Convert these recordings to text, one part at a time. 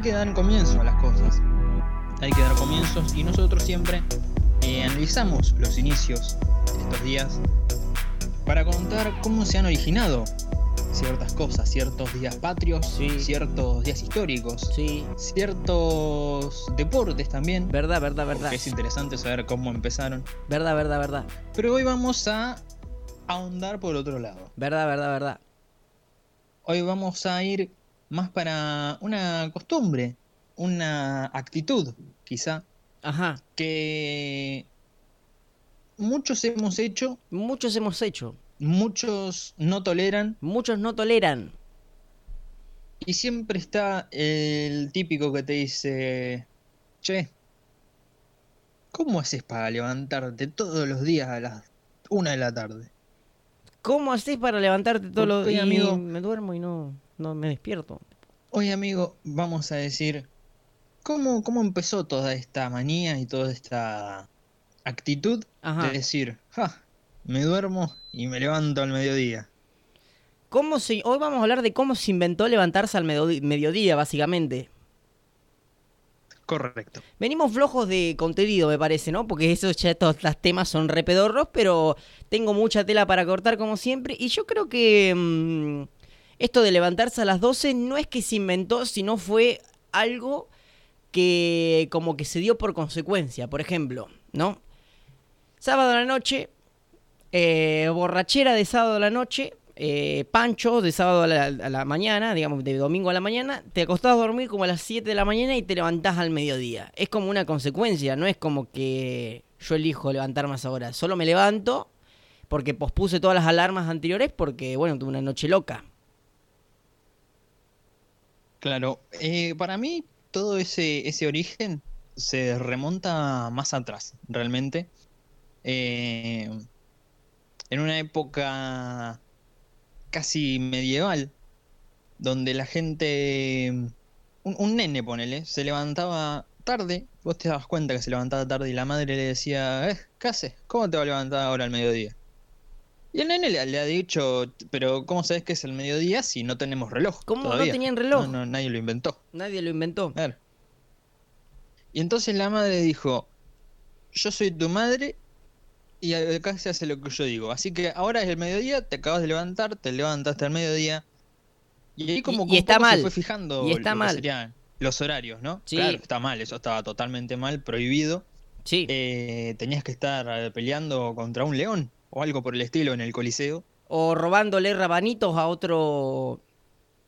hay que dar comienzo a las cosas. Hay que dar comienzos y nosotros siempre eh, analizamos los inicios de estos días para contar cómo se han originado ciertas cosas, ciertos días patrios, Sí. ciertos días históricos, Sí, ciertos deportes también. verdad, verdad, verdad. porque es interesante saber cómo empezaron. Verdad, verdad, verdad. Pero hoy vamos a ahondar por otro lado. Verdad, verdad, verdad. Hoy vamos a ir más para una costumbre, una actitud, quizá, Ajá. que muchos hemos hecho, Muchos hemos hecho. muchos no toleran Muchos no toleran. y siempre está el típico que te dice, che, ¿cómo haces para levantarte todos los días a las una de la tarde? ¿Cómo haces para levantarte todos los días? amigo- Me duermo y no, no me despierto. Hoy, amigo, vamos a decir cómo, cómo empezó toda esta manía y toda esta actitud Ajá. de decir, ja, me duermo y me levanto al mediodía. ¿Cómo se... Hoy vamos a hablar de cómo se inventó levantarse al mediodía, mediodía, básicamente. Correcto. Venimos flojos de contenido, me parece, ¿no? Porque esos ya estos los temas son repedorros, pero tengo mucha tela para cortar como siempre. Y yo creo que mm, esto de levantarse a las 12 no es que se inventó, sino fue algo que como que se dio por consecuencia. Por ejemplo, ¿no? Sábado a la noche, eh, borrachera de sábado a la noche, eh, pancho de sábado a la, mañana, digamos, de domingo a la mañana, te acostás a dormir como a las 7 de la mañana y te levantás al mediodía. Es como una consecuencia, no es como que yo elijo levantarme a esa hora. Solo me levanto porque pospuse todas las alarmas anteriores porque, bueno, tuve una noche loca. Claro, eh, para mí todo ese, ese origen se remonta más atrás, realmente. Eh, en una época casi medieval, donde la gente, un, nene, ponele, se levantaba tarde, vos te dabas cuenta que se levantaba tarde y la madre le decía, eh, ¿qué haces? ¿Cómo te va a levantar ahora al mediodía? Y el nene le, le ha dicho, pero ¿cómo sabes que es el mediodía si no tenemos reloj? ¿Cómo no todavía?". tenían reloj? No, no, nadie lo inventó. Nadie lo inventó. Claro. Y entonces la madre dijo, yo soy tu madre y acá se hace lo que yo digo. Así que ahora es el mediodía, te acabas de levantar, te levantaste al mediodía. Y ahí como Y- está mal. se fue fijando Y está lo que mal. serían los horarios, ¿no? Sí. Claro, está mal, eso estaba totalmente mal, prohibido. Sí. Eh, tenías que estar peleando contra un león o algo por el estilo en el Coliseo. O robándole rabanitos a otro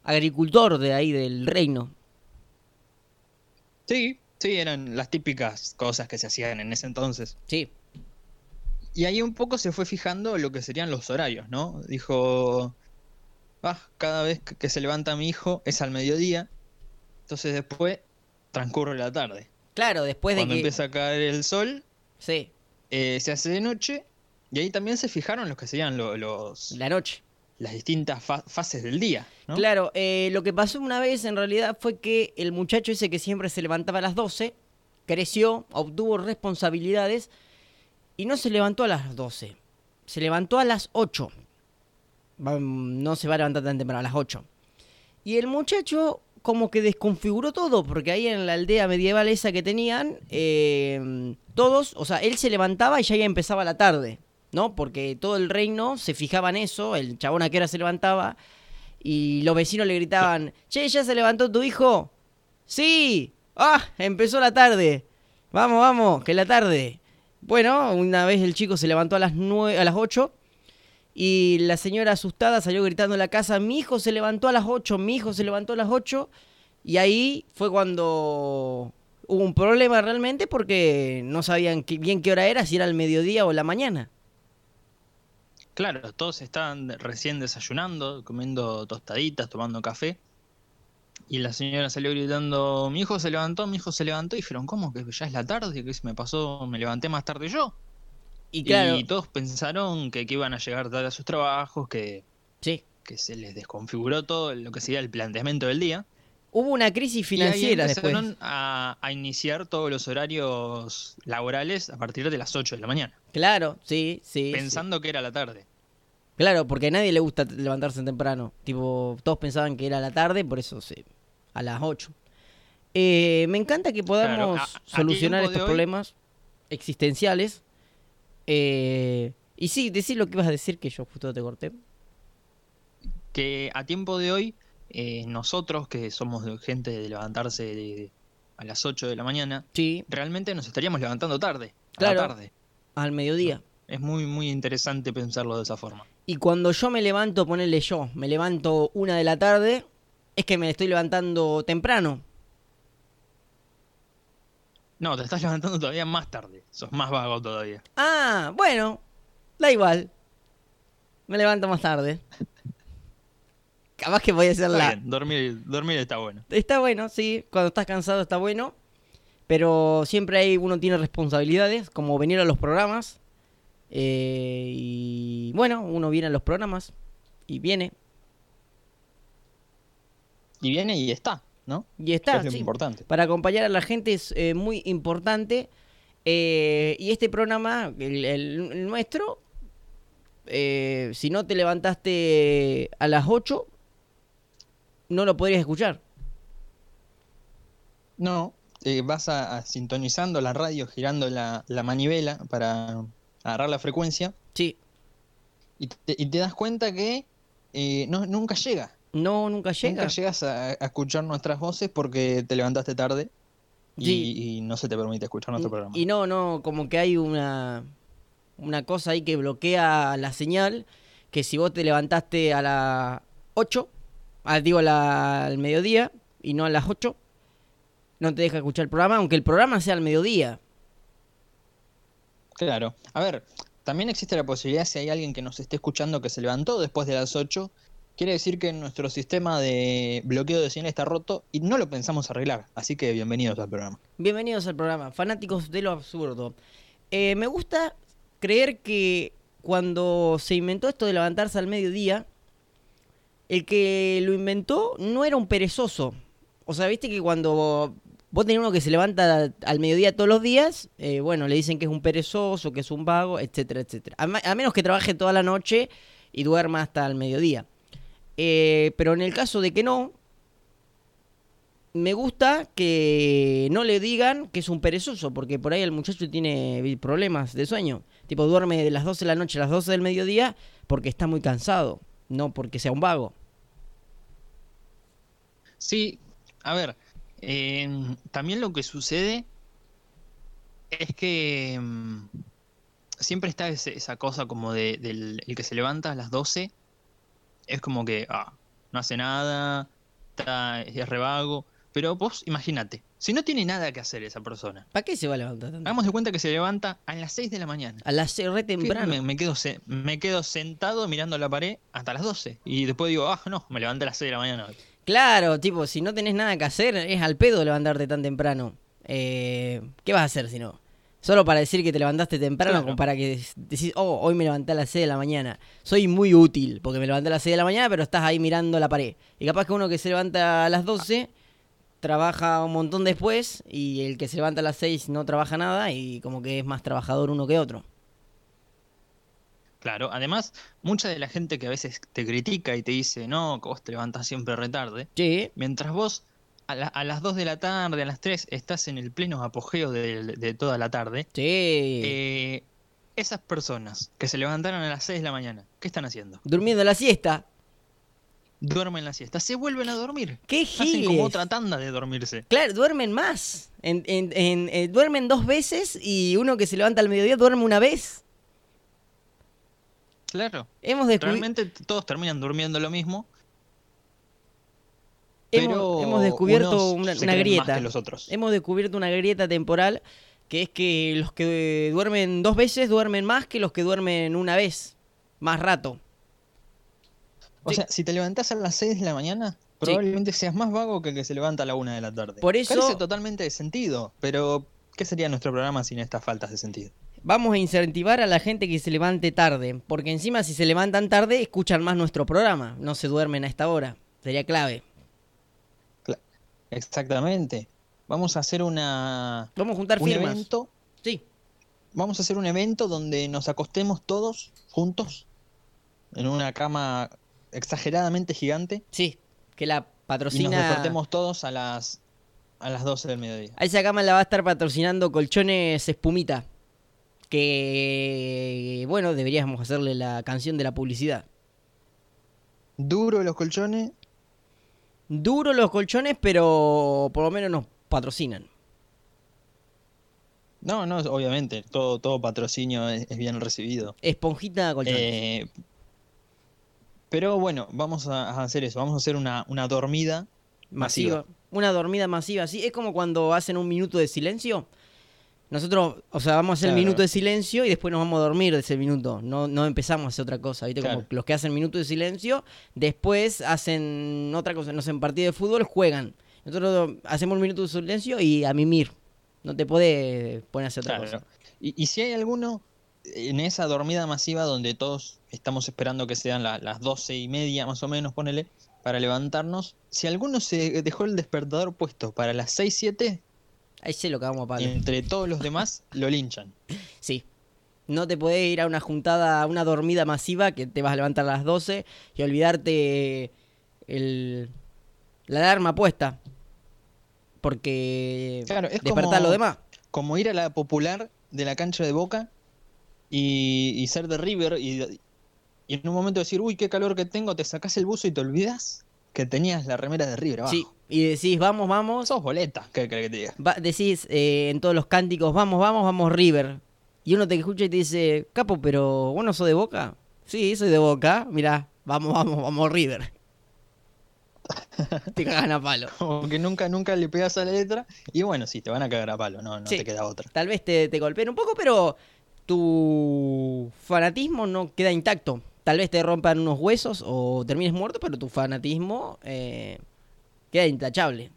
agricultor de ahí del reino. Sí, sí, eran las típicas cosas que se hacían en ese entonces. Sí. Y ahí un poco se fue fijando lo que serían los horarios, ¿no? Dijo, ah, cada vez que se levanta mi hijo es al mediodía, entonces después transcurre la tarde. Claro, después Cuando de que... empieza a caer el sol, Sí, eh, se hace de noche, y ahí también se fijaron los que serían lo- los, la noche. las distintas fa- fases del día, ¿no? Claro, eh, lo que pasó una vez en realidad fue que el muchacho ese que siempre se levantaba a las 12, creció, obtuvo responsabilidades y no se levantó a las 12. Se levantó a las 8. Va- No se va a levantar tan temprano, a las 8. Y el muchacho como que desconfiguró todo, porque ahí en la aldea medieval esa que tenían, eh, todos, o sea, él se levantaba y ya ya empezaba la tarde, ¿no? Porque todo el reino se fijaba en eso, el chabón a qué hora se levantaba, y los vecinos le gritaban, che, ¿ya se levantó tu hijo? Sí, ah, empezó la tarde, vamos, vamos, que la tarde. Bueno, una vez el chico se levantó a las, nue- a las 8 y la señora asustada salió gritando en la casa, mi hijo se levantó a las 8, mi hijo se levantó a las 8. Y ahí fue cuando hubo un problema realmente porque no sabían bien qué hora era, si era el mediodía o la mañana. Claro, todos estaban recién desayunando, comiendo tostaditas, tomando café. Y la señora salió gritando, mi hijo se levantó, mi hijo se levantó. Y dijeron, ¿cómo? ¿Que ya es la tarde? ¿Que se me pasó? ¿Me levanté más tarde yo? Y claro, Y todos pensaron que, que iban a llegar tarde a sus trabajos, que, sí. que se les desconfiguró todo lo que sería el planteamiento del día. Hubo una crisis Y ahí financiera después. a, a iniciar todos los horarios laborales a partir de las 8 de la mañana, Claro, sí, sí. sí. pensando que era la tarde. Claro, porque a nadie le gusta levantarse temprano. Tipo, todos pensaban que era la tarde, por eso sí, a las 8. Eh, me encanta que podamos Claro, a- a solucionar estos hoy- problemas existenciales. Eh, y sí, decir lo que ibas a decir, que yo justo te corté. Que a tiempo de hoy, eh, nosotros que somos gente de levantarse de- a las 8 de la mañana, Sí, realmente nos estaríamos levantando tarde. A la tarde. al mediodía. Es muy, muy interesante pensarlo de esa forma. Y cuando yo me levanto, ponerle yo, me levanto una de la tarde, es que me estoy levantando temprano. No, te estás levantando todavía más tarde. Sos más vago todavía. Ah, bueno, da igual. Me levanto más tarde. Capaz que voy a hacer la... bien, dormir, dormir está bueno. Está bueno, sí, cuando estás cansado está bueno. Pero siempre hay, uno tiene responsabilidades, como venir a los programas. eh, y bueno, uno viene a los programas y viene. Y viene y está, ¿no? Y está, es sí. importante. Para acompañar a la gente es eh, muy importante. eh, y este programa, el, el- el nuestro, eh, si no te levantaste a las 8, no lo podrías escuchar. No, eh, vas a, a sintonizando la radio, girando la, la manivela para agarrar la frecuencia Sí, y te, y te das cuenta que eh, no, nunca llega. no, nunca llega. Nunca llegas a, a escuchar nuestras voces porque te levantaste tarde y, Sí. y no se te permite escuchar nuestro programa. Y no, no, como que hay una, una cosa ahí que bloquea la señal, que si vos te levantaste a las 8, ah, digo a la- al mediodía, y no a las 8, no te deja escuchar el programa, aunque el programa sea al mediodía. Claro. A ver, también existe la posibilidad si hay alguien que nos esté escuchando que se levantó después de las 8, quiere decir que nuestro sistema de bloqueo de señal está roto y no lo pensamos arreglar. Así que bienvenidos al programa. Bienvenidos al programa, fanáticos de lo absurdo. Eh, me gusta creer que cuando se inventó esto de levantarse al mediodía, el que lo inventó no era un perezoso. O sea, viste que cuando vos tenés uno que se levanta al mediodía todos los días, eh, bueno, le dicen que es un perezoso, que es un vago, etcétera, etcétera. A, menos que trabaje toda la noche y duerma hasta el mediodía. Eh, pero en el caso de que no, me gusta que no le digan que es un perezoso, porque por ahí el muchacho tiene problemas de sueño. Tipo, duerme de las 12 de la noche a las 12 del mediodía porque está muy cansado, no porque sea un vago. Sí, a ver, eh, también lo que sucede es que mm, siempre está ese- esa cosa como de, del el que se levanta a las 12, es como que ah, no hace nada, está, es revago, pero vos imagínate, si no tiene nada que hacer esa persona, ¿Para qué se va a levantar tanto? hagamos de cuenta que se levanta a las 6 de la mañana. A las seis, re ¿Qué? temprano. Me, me quedo se- me quedo sentado mirando la pared hasta las 12 y después digo, ah, no, me levanté a las 6 de la mañana. Hoy". Claro, tipo, si no tenés nada que hacer, es al pedo levantarte tan temprano. Eh, ¿Qué vas a hacer si no? Solo para decir que te levantaste temprano, Claro. como para que decís, oh, hoy me levanté a las 6 de la mañana. Soy muy útil, porque me levanté a las 6 de la mañana, pero estás ahí mirando la pared. Y capaz que uno que se levanta a las 12 trabaja un montón después, y el que se levanta a las 6 no trabaja nada, y como que es más trabajador uno que otro. Claro, además, mucha de la gente que a veces te critica y te dice, no, que vos te levantás siempre retarde, Sí, mientras vos a, la- a las 2 de la tarde, a las 3, estás en el pleno apogeo de, de toda la tarde, sí. eh, esas personas que se levantaron a las 6 de la mañana, ¿qué están haciendo? Durmiendo la siesta. Duermen la siesta, se vuelven a dormir. ¡Qué Hacen como giles! otra tanda de dormirse. Claro, duermen más. En- en- en- eh, duermen dos veces y uno que se levanta al mediodía duerme una vez. Claro, Hemos realmente todos terminan durmiendo lo mismo, Hemos, pero hemos descubierto una, grieta. que los otros. Hemos descubierto una grieta temporal que es que los que duermen dos veces duermen más que los que duermen una vez. Más rato. O Sí. sea, si te levantás a las 6 de la mañana, probablemente seas más vago que el que se levanta a la 1 de la tarde. Por eso- Carece totalmente de sentido, pero ¿qué sería nuestro programa sin estas faltas de sentido? Vamos a incentivar a la gente que se levante tarde. Porque encima si se levantan tarde escuchan más nuestro programa. No se duermen a esta hora. Sería clave. Exactamente. Vamos a hacer una Vamos a juntar un firmas. evento, Sí. vamos a hacer un evento donde nos acostemos todos juntos en una cama exageradamente gigante Sí. Que la y nos patrocina. despertemos todos a las A las 12 del mediodía. A esa cama la va a estar patrocinando Colchones Espumita. Que, bueno, deberíamos hacerle la canción de la publicidad. Duro los colchones. Duro los colchones, pero por lo menos nos patrocinan. No, no, obviamente, todo, todo patrocinio es, es bien recibido. Esponjita colchones. Eh, pero bueno, vamos a hacer eso, vamos a hacer una, una dormida masiva. masiva. Una dormida masiva. Sí, es como cuando hacen un minuto de silencio. Nosotros, o sea, vamos a hacer el Claro. minuto de silencio y después nos vamos a dormir de ese minuto. No, no empezamos a hacer otra cosa. ¿viste? Como los que hacen minuto de silencio, después hacen otra cosa. No sé, en partido de fútbol juegan. Nosotros hacemos un minuto de silencio y a mimir. No te podés poner a hacer otra Claro. cosa. Y, y si hay alguno en esa dormida masiva donde todos estamos esperando que sean la- las doce y media más o menos, ponele, para levantarnos, si alguno se dejó el despertador puesto para las 6, 7, Ahí sé lo que vamos a entre todos los demás lo linchan. Sí. No te podés ir a una juntada, a una dormida masiva que te vas a levantar a las 12 y olvidarte el, la alarma puesta. Porque Claro, es despertar los demás. Como ir a la popular de la cancha de Boca y, y ser de River y, y en un momento decir, uy, qué calor que tengo, te sacás el buzo y te olvidas que tenías la remera de River abajo. Sí, y decís, vamos, vamos. Sos boleta, ¿qué crees que te diga? Va- decís eh, en todos los cánticos, vamos, vamos, vamos, River. Y uno te escucha y te dice, capo, pero ¿vos no sos de Boca? Sí, soy de Boca. Mirá, vamos, vamos, vamos, River. te cagan a palo. Como que nunca, nunca le pegas a la letra. Y bueno, sí, te van a cagar a palo, no, no Sí. te queda otra. Tal vez te, te golpeen un poco, pero tu fanatismo no queda intacto. Tal vez te rompan unos huesos o termines muerto, pero tu fanatismo eh, queda intachable.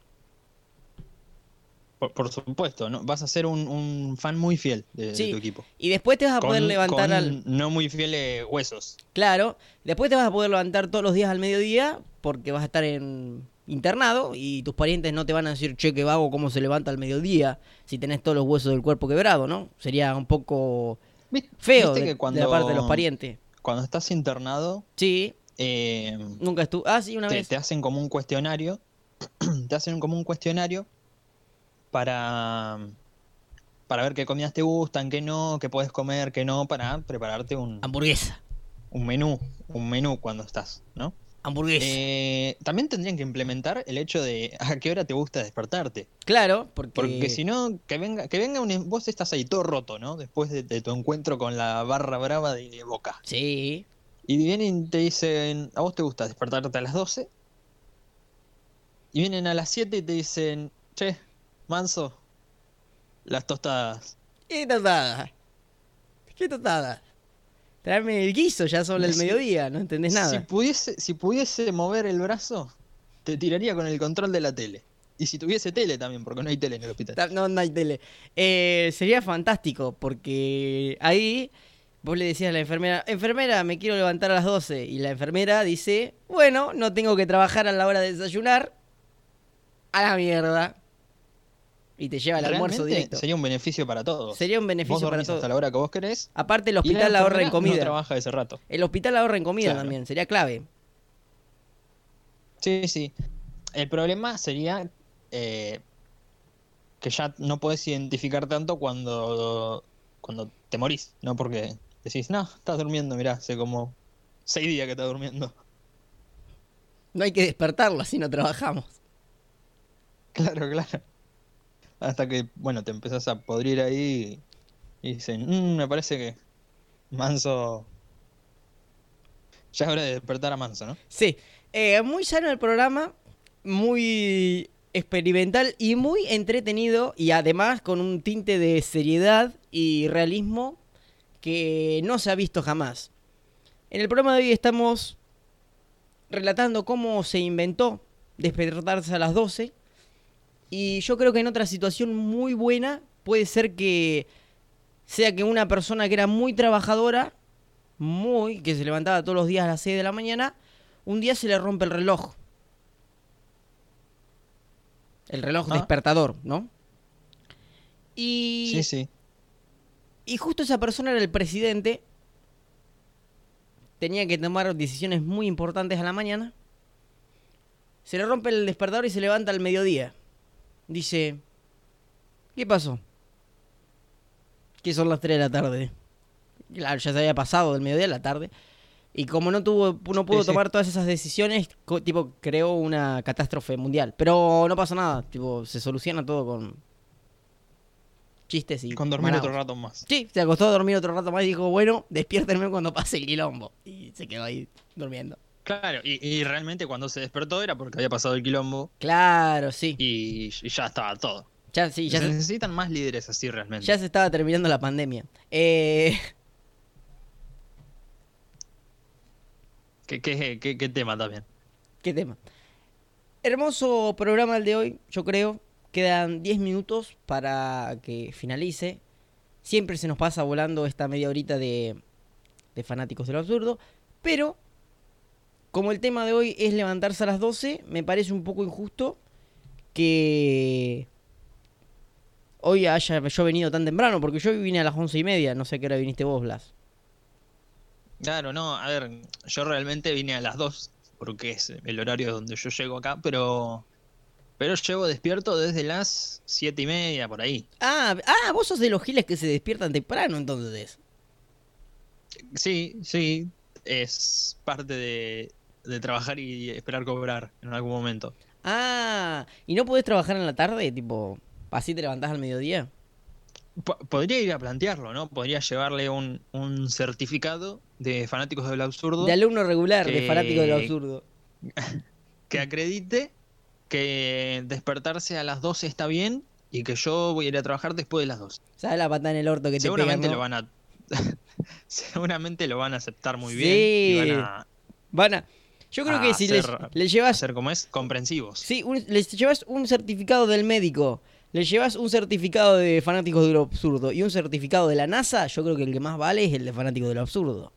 Por, por supuesto, ¿no? vas a ser un, un fan muy fiel de, de tu equipo. Y después te vas a poder levantar con al... No muy fieles huesos. Claro, después te vas a poder levantar todos los días al mediodía porque vas a estar en internado y tus parientes no te van a decir, che, qué vago, cómo se levanta al mediodía si tenés todos los huesos del cuerpo quebrado, ¿no? Sería un poco ¿Viste- feo de, que de cuando, la parte de los parientes. Cuando estás internado, Sí, eh, nunca estuve... Ah, sí, una te, vez. te hacen como un cuestionario. te hacen como un cuestionario para, para ver qué comidas te gustan, qué no, qué puedes comer, qué no, para prepararte un, Hamburguesa. un menú, un menú cuando estás, ¿no? Hamburguesa. Eh, también tendrían que implementar el hecho de a qué hora te gusta despertarte. claro, porque... Porque si no, que venga, que venga un, vos estás ahí todo roto, ¿no? Después de, de tu encuentro con la barra brava de Boca. Sí, Y vienen y te dicen, ¿a vos te gusta despertarte a las 12? Y vienen a las 7 y te dicen, che, manso, las tostadas. ¿Qué tostada? ¿Qué tostada? Traeme el guiso ya sobre el mediodía, no entendés nada. Si pudiese, si pudiese mover el brazo, te tiraría con el control de la tele. Y si tuviese tele también, porque no hay tele en el hospital. Ta- No, no hay tele. Eh, sería fantástico, porque ahí vos le decías a la enfermera, enfermera, me quiero levantar a las 12. Y la enfermera dice, bueno, no tengo que trabajar a la hora de desayunar. A la mierda. Y te lleva el almuerzo directo. Sería un beneficio para todos. Sería un vos beneficio para todos. hasta la hora que vos querés. Aparte, el la hospital ahorra en comida. No trabaja ese rato. El hospital ahorra en comida Claro. también, sería clave. Sí, sí. El problema sería eh, que ya no podés identificar tanto cuando, cuando te morís, ¿no? Porque decís, no, estás durmiendo, mirá, hace como seis días que estás durmiendo. No hay que despertarlo, así no trabajamos. Claro, claro. Hasta que, bueno, te empezás a podrir ahí y dicen, "Mm, me parece que Manso... Ya es hora de despertar a Manso, ¿no? Sí, eh, muy sano el programa, muy experimental y muy entretenido y además con un tinte de seriedad y realismo que no se ha visto jamás. En el programa de hoy estamos relatando cómo se inventó despertarse a las 12 y yo creo que en otra situación muy buena puede ser que sea que una persona que era muy trabajadora, muy, que se levantaba todos los días a las 6 de la mañana, un día se le rompe el reloj. El reloj Ah. despertador, ¿no? Y, Sí, sí. y justo esa persona era el presidente. Tenía que tomar decisiones muy importantes a la mañana. Se le rompe el despertador y se levanta al mediodía. Dice, ¿qué pasó? Que son las 3 de la tarde. Claro, ya se había pasado del mediodía a la tarde. Y como no tuvo, no pudo Sí, sí. tomar todas esas decisiones, tipo, creó una catástrofe mundial. Pero no pasa nada, tipo, se soluciona todo con chistes y Con dormir manados. otro rato más. Sí, se acostó a dormir otro rato más y dijo, bueno, despiértenme cuando pase el quilombo. Y se quedó ahí durmiendo. Claro, y, y realmente cuando se despertó era porque había pasado el quilombo Claro, sí. y, y ya estaba todo. Ya, sí, ya se se, necesitan más líderes así realmente. ya se estaba terminando la pandemia. Eh, ¿Qué, qué, qué- qué tema también? ¿Qué tema? Hermoso programa el de hoy, yo creo. Quedan 10 minutos para que finalice. Siempre se nos pasa volando esta media horita de, de fanáticos de lo absurdo. Pero, como el tema de hoy es levantarse a las 12, me parece un poco injusto que hoy haya yo venido tan temprano. Porque yo vine a las 11 y media. No sé a qué hora viniste vos, Blas. Claro, no, a ver, yo realmente vine a las 2 porque es el horario donde yo llego acá, pero pero llevo despierto desde las siete y media por ahí. Ah, ah, vos sos de los giles que se despiertan temprano entonces. Sí, sí, es parte de, de trabajar y esperar cobrar en algún momento. Ah, ¿y no podés trabajar en la tarde? Tipo, así te levantás al mediodía. Po- podría ir a plantearlo, ¿no? Podría llevarle un, un certificado de fanáticos del absurdo De alumno regular, de que- fanático de lo absurdo. que acredite que despertarse a las 12 está bien y que yo voy a ir a trabajar después de las 2. ¿Sabes la patada en el orto que te Seguramente lo van a seguramente lo van a aceptar muy Sí. bien y van a Van a... Yo creo que si les, llevas... ser como es comprensivos. Sí, un- les llevas un certificado del médico, les llevas un certificado de fanáticos de lo absurdo y un certificado de la NASA, yo creo que el que más vale es el de fanáticos de lo absurdo.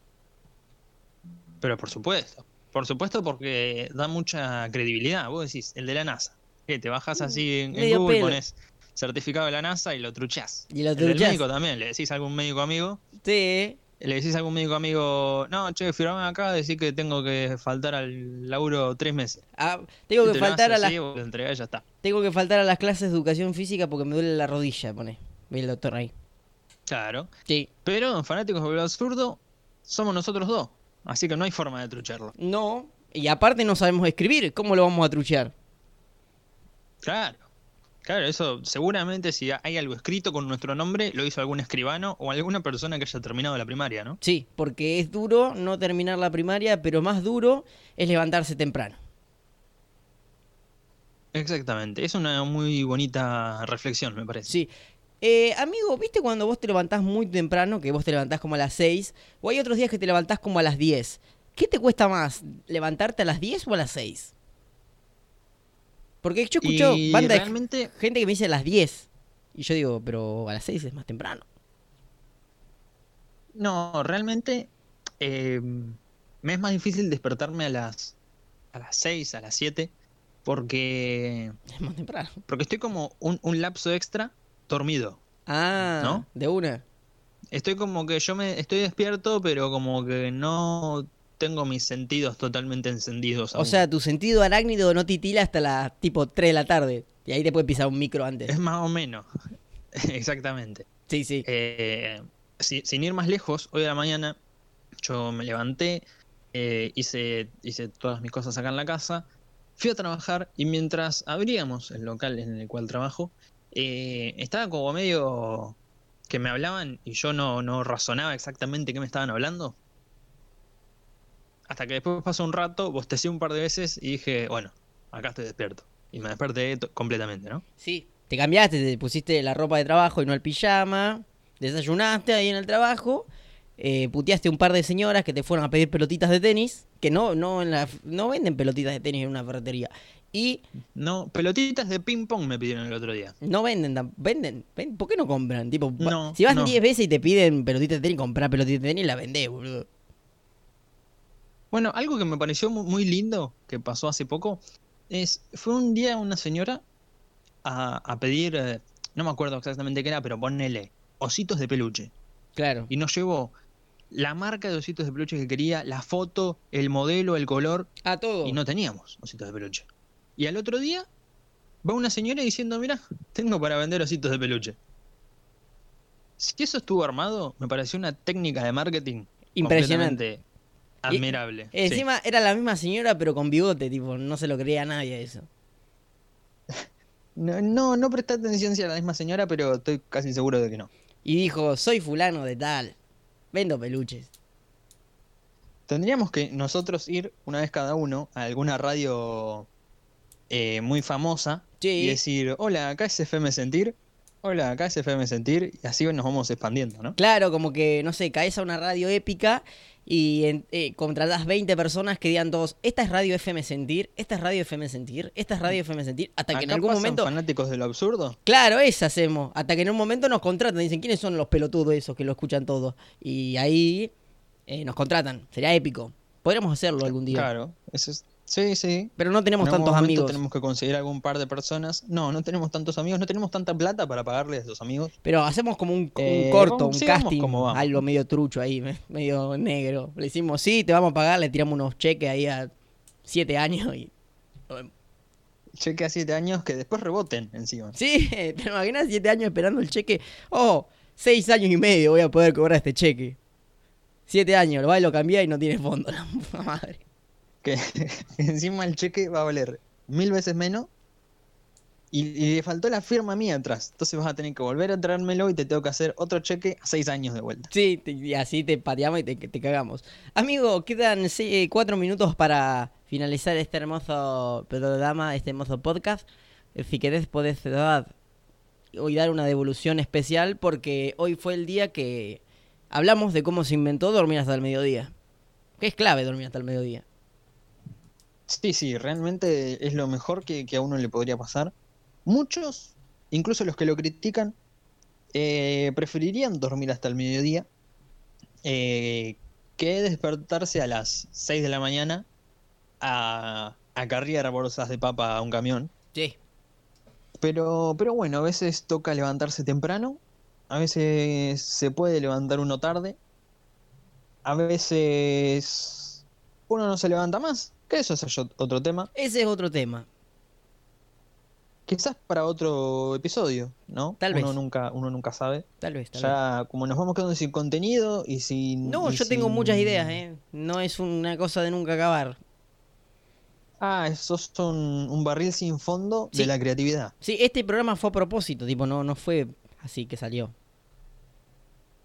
Pero por supuesto. Por supuesto porque da mucha credibilidad. Vos decís, el de la NASA. Que te bajas así en, en Medio Google, pones certificado de la NASA y lo truchás. Y lo El del truchás. médico también, le decís a algún médico amigo, Sí, le decís a algún médico amigo, no, che, firmame acá, decir que tengo que faltar al laburo tres meses. ah, tengo que te faltar a las ya está. tengo que faltar a las clases de educación física porque me duele la rodilla, pone. Ve el doctor ahí. Claro. Sí. Pero en Fanáticos del Absurdo somos nosotros dos. Así que no hay forma de trucharlo. No, y aparte no sabemos escribir, ¿cómo lo vamos a truchear? Claro. Claro, eso seguramente si hay algo escrito con nuestro nombre, lo hizo algún escribano o alguna persona que haya terminado la primaria, ¿no? Sí, porque es duro no terminar la primaria, pero más duro es levantarse temprano. Exactamente. Es una muy bonita reflexión, me parece. Sí. Eh, amigo, ¿viste cuando vos te levantás muy temprano, que vos te levantás como a las 6, o hay otros días que te levantás como a las 10? ¿Qué te cuesta más, levantarte a las 10 o a las 6? Porque yo escucho y banda de realmente, gente que me dice a las 10. Y yo digo, pero a las 6 es más temprano. no, realmente eh, me es más difícil despertarme a las a las 6, a las 7, porque Es más temprano. porque estoy como un, un lapso extra dormido. Ah, ¿No? de una. Estoy como que yo me estoy despierto, pero como que no tengo mis sentidos totalmente encendidos. O aún. sea, tu sentido arácnido no titila hasta las tipo 3 de la tarde. Y ahí te puede pisar un micro antes. es más o menos. Exactamente. Sí, sí. Eh, si- sin ir más lejos, hoy a la mañana yo me levanté, eh, hice, hice todas mis cosas acá en la casa, fui a trabajar y mientras abríamos el local en el cual trabajo, eh, estaba como medio que me hablaban y yo no, no razonaba exactamente qué me estaban hablando. Hasta que después pasó un rato, bostecé un par de veces y dije, bueno, acá estoy despierto. Y me desperté completamente, ¿no? Sí. Te cambiaste, te pusiste la ropa de trabajo y no el pijama. Desayunaste ahí en el trabajo. eh, puteaste un par de señoras que te fueron a pedir pelotitas de tenis. Que no, no, en la, no venden pelotitas de tenis en una ferretería. Y No, pelotitas de ping pong me pidieron el otro día. no venden, venden, ven- ¿por qué no compran? Tipo, No, si vas no. 10 veces y te piden pelotitas de tenis, comprar pelotitas de tenis, la vendés, boludo. Bueno, algo que me pareció mu- muy lindo que pasó hace poco es, fue un día una señora a, a pedir, eh, no me acuerdo exactamente qué era, pero ponele ositos de peluche. Claro. Y nos llevó la marca de ositos de peluche que quería, la foto, el modelo, el color, A todo. y no teníamos ositos de peluche. Y al otro día va una señora diciendo, mira, tengo para vender ositos de peluche. Si eso estuvo armado, me pareció una técnica de marketing Impresionante. Admirable. Y encima era la misma señora, pero con bigote, tipo, no se lo creía a nadie eso. No, no, no presté atención si era la misma señora, pero estoy casi seguro de que no. Y dijo, soy fulano de tal, vendo peluches. Tendríamos que nosotros ir una vez cada uno a alguna radio eh, muy famosa Sí. y decir, hola, acá es FM Sentir, hola, acá es FM Sentir, y así nos vamos expandiendo, ¿no? Claro, como que, no sé, caes a una radio épica y en- eh, contratás 20 personas que digan todos, esta es Radio FM Sentir, esta es Radio FM Sentir, esta es Radio FM Sentir, hasta que en algún pasan momento... fanáticos de lo absurdo. Claro, eso hacemos. Hasta que en un momento nos contratan. Dicen, ¿quiénes son los pelotudos esos que lo escuchan todo? Y ahí eh, nos contratan. Sería épico. Podríamos hacerlo algún día. Claro, eso es... Sí, sí. Pero no tenemos En tantos amigos. Tenemos que conseguir algún par de personas. No, no tenemos tantos amigos, no tenemos tanta plata para pagarles a esos amigos. Pero hacemos como un, un Eh, corto, vamos- un sí, casting, como algo medio trucho ahí, me- medio negro. Le decimos, sí, te vamos a pagar, le tiramos unos cheques ahí a siete años y... Cheque a siete años que después reboten encima. Sí, ¿te imaginas siete años esperando el cheque? Oh, seis años y medio voy a poder cobrar este cheque. Siete años, lo va y lo cambia y no tiene fondo, la madre. Que encima el cheque va a valer mil veces menos. Y, le faltó la firma mía atrás. Entonces vas a tener que volver a traérmelo y te tengo que hacer otro cheque a seis años de vuelta. Sí, y así te pateamos y te, te cagamos. Amigo, quedan se- eh, cuatro minutos para finalizar este hermoso programa, este hermoso podcast. Eh, Si querés podés dar, hoy dar una devolución especial porque hoy fue el día que hablamos de cómo se inventó dormir hasta el mediodía. Que es clave dormir hasta el mediodía. Sí, sí, realmente es lo mejor que, que a uno le podría pasar. Muchos, incluso los que lo critican, eh, preferirían dormir hasta el mediodía eh, que despertarse a las 6 de la mañana a, a cargar bolsas de papa a un camión. Sí. Pero, pero bueno, a veces toca levantarse temprano, a veces se puede levantar uno tarde, a veces uno no se levanta más, que eso es otro tema. Ese es otro tema. Quizás para otro episodio, ¿no? Tal uno vez. nunca, uno nunca sabe. Tal vez, tal vez. Ya como nos vamos quedando sin contenido y sin. No, y yo tengo muchas ideas, ¿eh? No es una cosa de nunca acabar. Ah, esos son un barril sin fondo Sí. de la creatividad. Sí, este programa fue a propósito, tipo, no, no fue así que salió.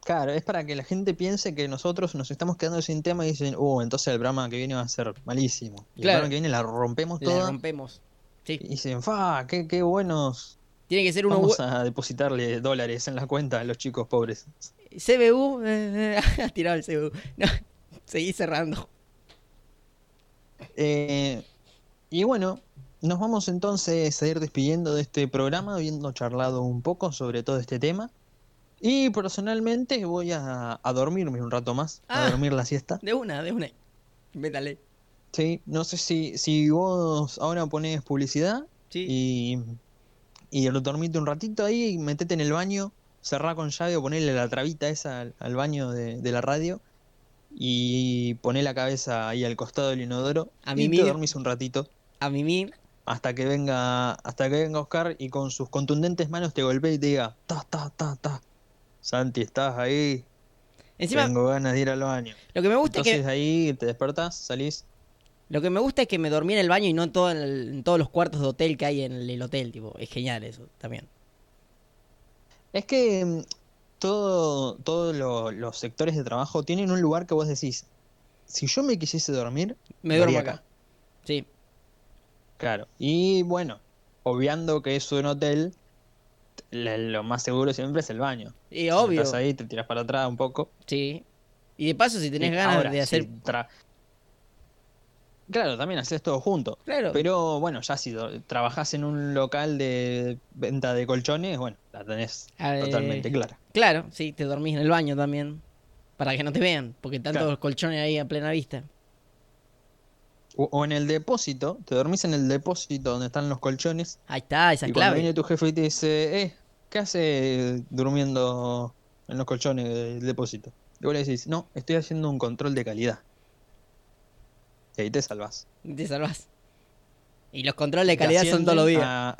Claro, es para que la gente piense que nosotros nos estamos quedando sin tema y dicen, uh, entonces el programa que viene va a ser malísimo. Y Claro. el programa que viene la rompemos La toda. rompemos. Sí. Y dicen, fa, qué, qué buenos. Tiene que ser uno Vamos a depositarle dólares en la cuenta a los chicos pobres. CBU. eh, has tirado el CBU. No, seguí cerrando. Eh, y bueno, nos vamos entonces a ir despidiendo de este programa, habiendo charlado un poco sobre todo este tema. Y personalmente voy a, a dormirme un rato más, Ah. a dormir la siesta. De una, de una. Métale. Sí, no sé si, si vos ahora ponés publicidad Sí. y, y lo dormite un ratito ahí, metete en el baño, cerrá con llave o ponele la trabita esa al, al baño de, de la radio y poné la cabeza ahí al costado del inodoro A y mimir. te dormís un ratito A mimir. hasta que venga hasta que venga Oscar y con sus contundentes manos te golpee y te diga ta ta ta ta Santi estás ahí Encima, tengo ganas de ir al baño lo que me gusta es que. ahí te despertás salís Lo que me gusta es que me dormí en el baño y no en, todo el- en todos los cuartos de hotel que hay en el, el hotel, tipo. Es genial eso también. Es que mm, todo, todos lo- los sectores de trabajo tienen un lugar que vos decís, si yo me quisiese dormir, Me duermo haría acá. Sí. Claro. Y bueno, obviando que es un hotel, la- lo más seguro siempre es el baño. Y obvio. Estás ahí, te tiras para atrás un poco. Sí. Y de paso, si tenés Y ganas ahora, de si hacer. tra- Claro, también haces todo junto. Claro. Pero bueno, ya si trabajás en un local de venta de colchones, bueno, la tenés Eh, totalmente clara. Claro, sí, te dormís en el baño también. Para que no te vean, porque tantos Claro. colchones ahí a plena vista. O, o en el depósito, te dormís en el depósito donde están los colchones. Ahí está, esa y cuando clave. viene tu jefe y te dice, eh, ¿qué hace durmiendo en los colchones del depósito? Y vos le decís, no, estoy haciendo un control de calidad. Y ahí te salvas. Te salvás. Y los controles de calidad son todos los días. a-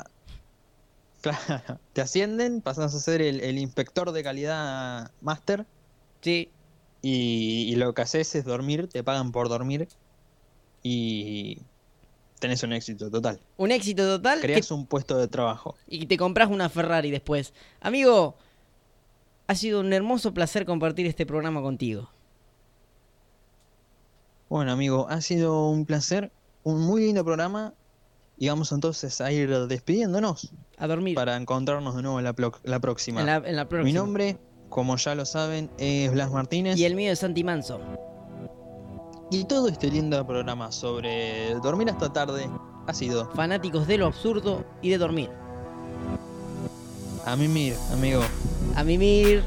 Claro, te ascienden, pasas a ser el, el inspector de calidad máster Sí, y, y lo que haces es dormir, te pagan por dormir y tenés un éxito total. un éxito total que- Creas un puesto de trabajo. y te compras una Ferrari después. Amigo, ha sido un hermoso placer compartir este programa contigo. Bueno, amigo, ha sido un placer, un muy lindo programa y vamos entonces a ir despidiéndonos A dormir. para encontrarnos de nuevo la, plo- la próxima. en, la, en la próxima. Mi nombre, como ya lo saben, es Blas Martínez. Y el mío es Santi Manso. Y todo este lindo programa sobre dormir hasta tarde ha sido Fanáticos de lo absurdo y de dormir. a mimir, amigo. A mimir.